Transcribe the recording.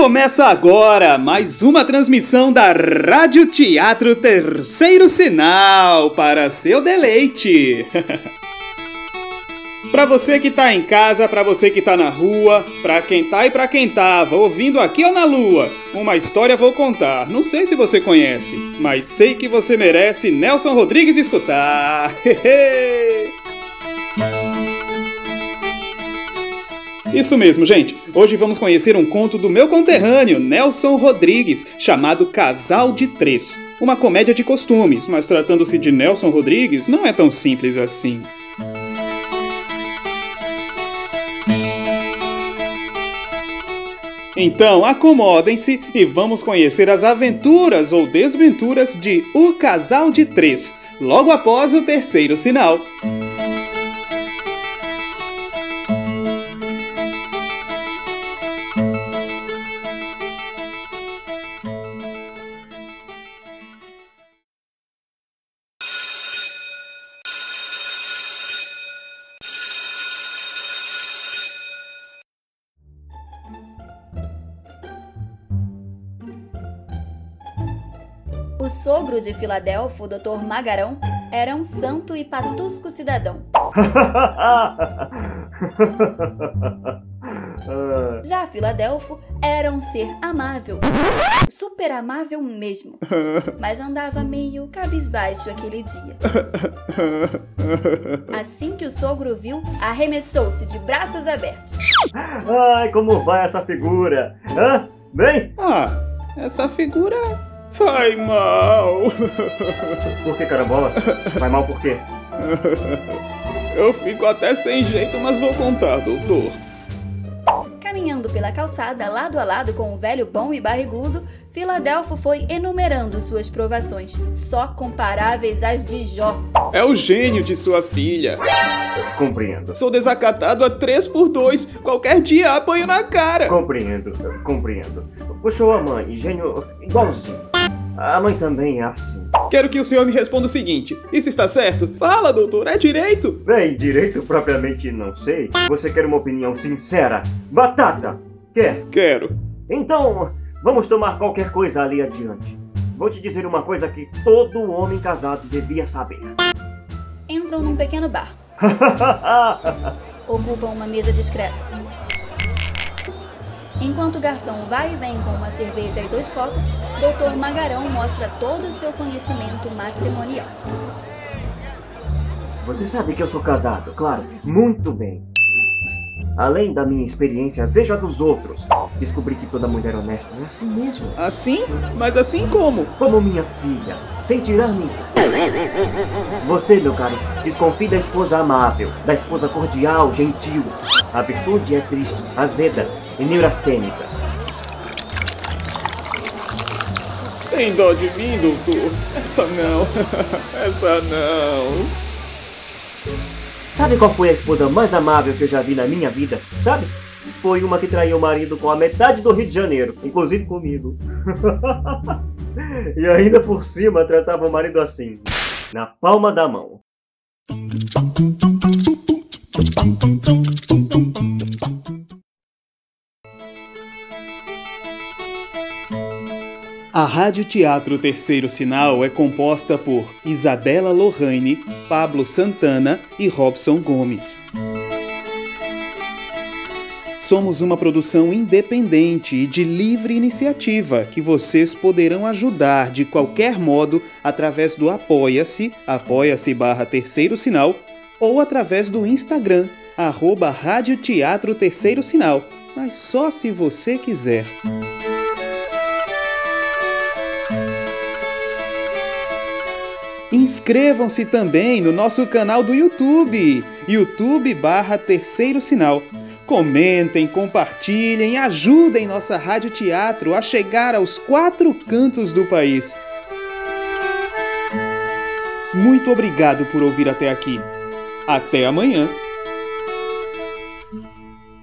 Começa agora mais uma transmissão da Rádio Teatro Terceiro Sinal para seu deleite. Para você que tá em casa, para você que tá na rua, para quem tá e para quem tava ouvindo aqui ou na lua, uma história vou contar. Não sei se você conhece, mas sei que você merece Nelson Rodrigues escutar. Isso mesmo, gente. Hoje vamos conhecer um conto do meu conterrâneo, Nelson Rodrigues, chamado Casal de Três. Uma comédia de costumes, mas tratando-se de Nelson Rodrigues, não é tão simples assim. Então acomodem-se e vamos conhecer as aventuras ou desventuras de O Casal de Três, logo após o terceiro sinal. O sogro de Filadelfo, o Dr. Magarão, era um santo e patusco cidadão. Já Filadelfo era um ser amável, super amável mesmo, mas andava meio cabisbaixo aquele dia. Assim que o sogro viu, arremessou-se de braços abertos. Ai, como vai essa figura? Hã? Bem? Ah, essa figura Vai mal. Por que, carambola? Vai mal por quê? Eu fico até sem jeito, mas vou contar, doutor. Caminhando pela calçada, lado a lado com o velho bom e barrigudo, Filadelfo foi enumerando suas provações, só comparáveis às de Jó. É o gênio de sua filha. Compreendo. Sou desacatado a três por dois. Qualquer dia apanho na cara. Compreendo, compreendo. Puxou a mãe, gênio igualzinho. A mãe também é assim. Quero que o senhor me responda o seguinte: isso está certo? Fala, doutor, é direito? Bem, direito propriamente não sei. Você quer uma opinião sincera? Batata! Quer? Quero. Então, vamos tomar qualquer coisa ali adiante. Vou te dizer uma coisa que todo homem casado devia saber. Entram num pequeno bar. Ocupam uma mesa discreta. Enquanto o garçom vai e vem com uma cerveja e dois copos, Dr. Magarão mostra todo o seu conhecimento matrimonial. Você sabe que eu sou casado, claro, muito bem. Além da minha experiência, veja a dos outros. Descobri que toda mulher honesta é assim mesmo. Assim? Mas assim como? Como minha filha, sem tirar nem. Você, meu caro, desconfie da esposa amável, da esposa cordial, gentil. A virtude é triste, azeda e neurastênica. Tem dó de mim, doutor? Essa não. Essa não. Sabe qual foi a esposa mais amável que eu já vi na minha vida? Sabe? Foi uma que traiu o marido com a metade do Rio de Janeiro, inclusive comigo. e ainda por cima tratava o marido assim, na palma da mão. A Rádio Teatro Terceiro Sinal é composta por Isabela Lorraine, Pablo Santana e Robson Gomes. Somos uma produção independente e de livre iniciativa que vocês poderão ajudar de qualquer modo através do Apoia-se, apoia-se barra terceiro sinal, ou através do Instagram, arroba Rádio Teatro Terceiro Sinal, mas só se você quiser. Inscrevam-se também no nosso canal do YouTube, YouTube barra Terceiro Sinal. Comentem, compartilhem, ajudem nossa Rádio Teatro a chegar aos quatro cantos do país. Muito obrigado por ouvir até aqui. Até amanhã!